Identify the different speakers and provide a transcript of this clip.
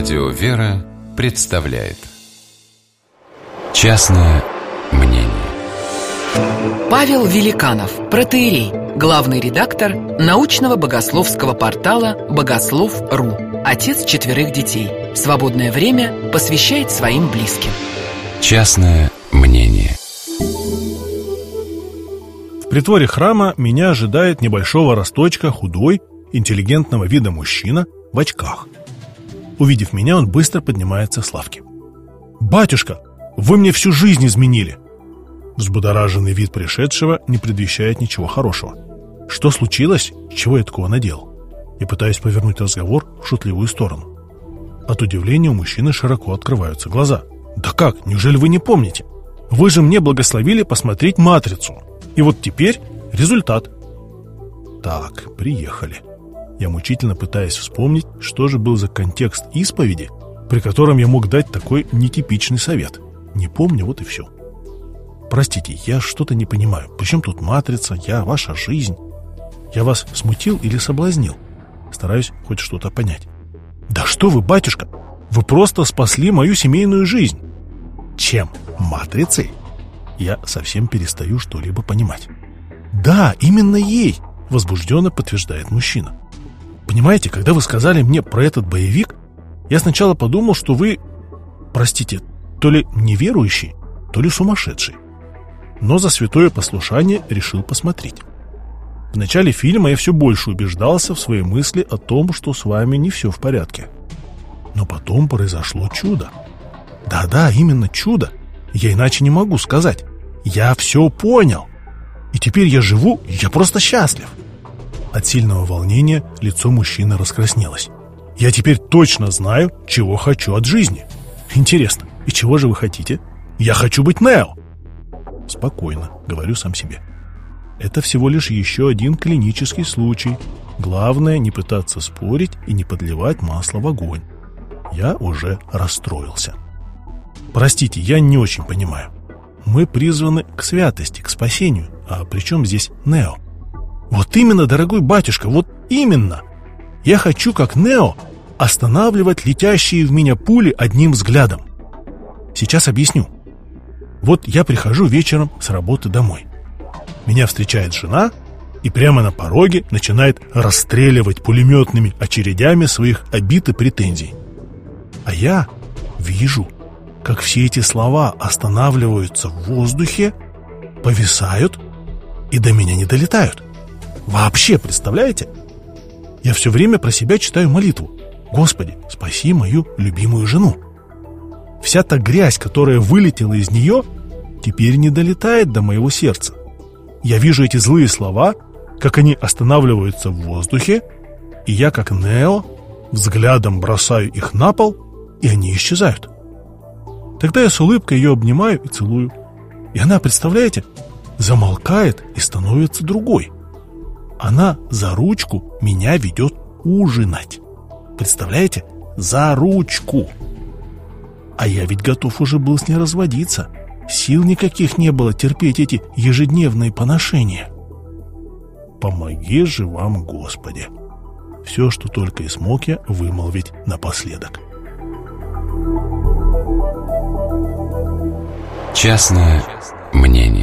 Speaker 1: Радио «Вера» представляет Частное мнение
Speaker 2: Павел Великанов, протеерей, главный редактор научного богословского портала «Богослов.ру», отец четверых детей. Свободное время посвящает своим близким.
Speaker 1: Частное мнение
Speaker 3: В притворе храма меня ожидает небольшого росточка, худой, интеллигентного вида мужчина в очках. Увидев меня, он быстро поднимается с лавки. «Батюшка, вы мне всю жизнь изменили!» Взбудораженный вид пришедшего не предвещает ничего хорошего. Что случилось? Чего я такого наделал? И пытаюсь повернуть разговор в шутливую сторону. От удивления у мужчины широко открываются глаза. «Да как? Неужели вы не помните? Вы же мне благословили посмотреть «Матрицу». И вот теперь результат». Так, приехали. Я мучительно пытаюсь вспомнить, что же был за контекст исповеди, при котором я мог дать такой нетипичный совет. Не помню, вот и все. Простите, я что-то не понимаю. Причем тут матрица, я, ваша жизнь? Я вас смутил или соблазнил? Стараюсь хоть что-то понять. Да что вы, батюшка, вы просто спасли мою семейную жизнь. Чем? Матрицей? Я совсем перестаю что-либо понимать. Да, именно ей, возбужденно подтверждает мужчина. Понимаете, когда вы сказали мне про этот боевик, я сначала подумал, что вы, простите, то ли неверующий, то ли сумасшедший. Но за святое послушание решил посмотреть. В начале фильма я все больше убеждался в своей мысли о том, что с вами не все в порядке. Но потом произошло чудо. Да-да, именно чудо. Я иначе не могу сказать. Я все понял. И теперь я живу, я просто счастлив. От сильного волнения лицо мужчины раскраснелось. «Я теперь точно знаю, чего хочу от жизни. Интересно, и чего же вы хотите? Я хочу быть Нео!» «Спокойно», — говорю сам себе. «Это всего лишь еще один клинический случай. Главное, не пытаться спорить и не подливать масло в огонь. Я уже расстроился. Простите, я не очень понимаю. Мы призваны к святости, к спасению. А при чем здесь Нео?» Вот именно, дорогой батюшка, вот именно. Я хочу, как Нео, останавливать летящие в меня пули одним взглядом. Сейчас объясню. Вот я прихожу вечером с работы домой. Меня встречает жена и прямо на пороге начинает расстреливать пулеметными очередями своих обид и претензий. А я вижу, как все эти слова останавливаются в воздухе, повисают и до меня не долетают. Вообще, представляете? Я все время про себя читаю молитву. Господи, спаси мою любимую жену. Вся та грязь, которая вылетела из нее, теперь не долетает до моего сердца. Я вижу эти злые слова, как они останавливаются в воздухе, и я, как Нео, взглядом бросаю их на пол, и они исчезают. Тогда я с улыбкой ее обнимаю и целую. И она, представляете, замолкает и становится другой. Она за ручку меня ведет ужинать. Представляете? За ручку. А я ведь готов уже был с ней разводиться. Сил никаких не было терпеть эти ежедневные поношения. Помоги же вам, Господи. Все, что только и смог я вымолвить напоследок.
Speaker 1: Частное мнение